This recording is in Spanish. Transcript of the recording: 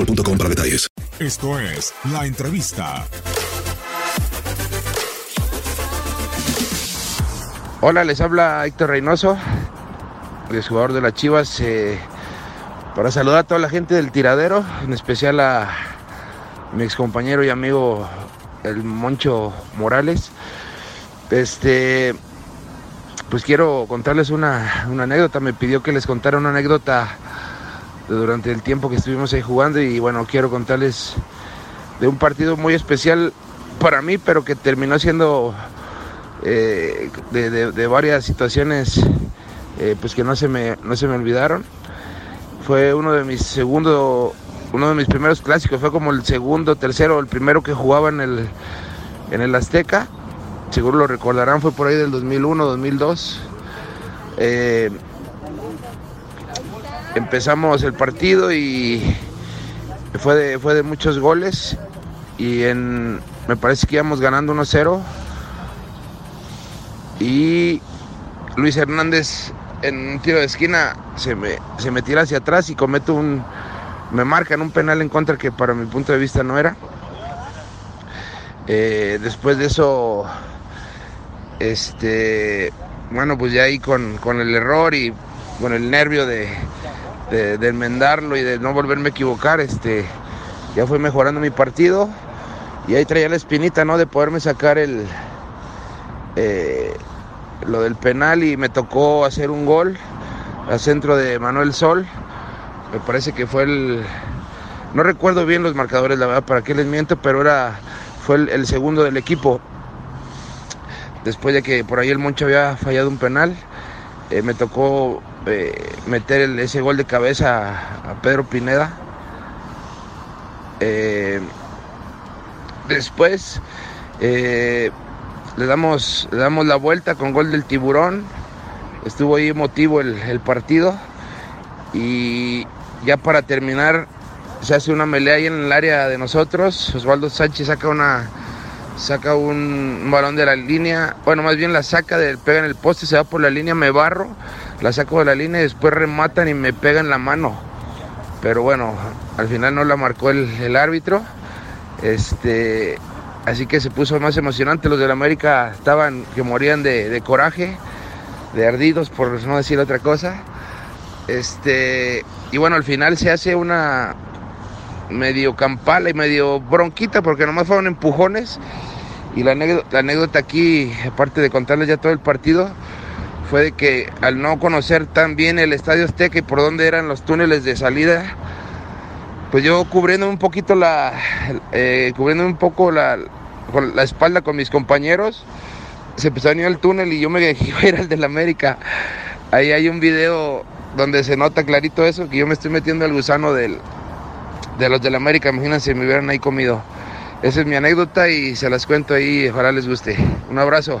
boostmobile.com para detalles. Esto es La Entrevista. Hola, les habla Héctor Reynoso, el jugador de las Chivas, eh, para saludar a toda la gente del tiradero, en especial a mi excompañero y amigo el Moncho Morales. Este, pues quiero contarles una, una anécdota, me pidió que les contara una anécdota durante el tiempo que estuvimos ahí jugando y bueno, quiero contarles de un partido muy especial para mí, pero que terminó siendo eh, de, de- varias situaciones eh, pues que no se, me, no se me olvidaron. Fue uno de mis segundo, uno de mis primeros clásicos, fue como el segundo, tercero, el primero que jugaba en el, en el Azteca. Seguro lo recordarán, fue por ahí del 2001, 2002. Eh, empezamos el partido y fue de, fue de muchos goles y en, me parece que íbamos ganando 1-0 y Luis Hernández en un tiro de esquina se me, se tira hacia atrás y comete un, me marcan un penal en contra que para mi punto de vista no era. Eh, después de eso, este, bueno, pues ya ahí con, con el error y con el nervio de, de, enmendarlo y de no volverme a equivocar, este, ya fue mejorando mi partido y ahí traía la espinita, ¿no? De poderme sacar el, eh, lo del penal y me tocó hacer un gol al centro de Manuel Sol. Me parece que fue el, no recuerdo bien los marcadores, la verdad, para qué les miento, pero era, fue el, el segundo del equipo. Después de que por ahí el Moncho había fallado un penal, eh, me tocó eh, meter el- ese gol de cabeza a, Pedro Pineda. Eh, después eh, le, damos, le damos la vuelta con gol del tiburón. Estuvo ahí emotivo el, el partido. Y ya para terminar, se hace una melea ahí en el área de nosotros. Osvaldo Sánchez saca una saca un, balón de la línea, bueno, más bien la saca, del, pega en el poste, se va por la línea, me barro, la saco de la línea y después rematan y me pega en la mano. Pero bueno, al final no la marcó el, el árbitro. Este, así que se puso más emocionante. Los del América estaban que morían de, de coraje, de ardidos, por no decir otra cosa. Este, y bueno, al final se hace una medio campala y medio bronquita porque nomás fueron empujones. Y la anécdota, la anécdota aquí, aparte de contarles ya todo el partido, fue de que al no conocer tan bien el Estadio Azteca y por dónde eran los túneles de salida, pues yo cubriendo un poquito la, eh, cubriendo un poco la, la espalda con mis compañeros, se empezó a venir el túnel y yo me a ir al del América. Ahí hay un video donde se nota clarito eso, que yo me estoy metiendo al gusano del, de los del América, imagínense, me hubieran ahí comido. Esa es mi anécdota y se las cuento ahí, ojalá les guste. Un abrazo.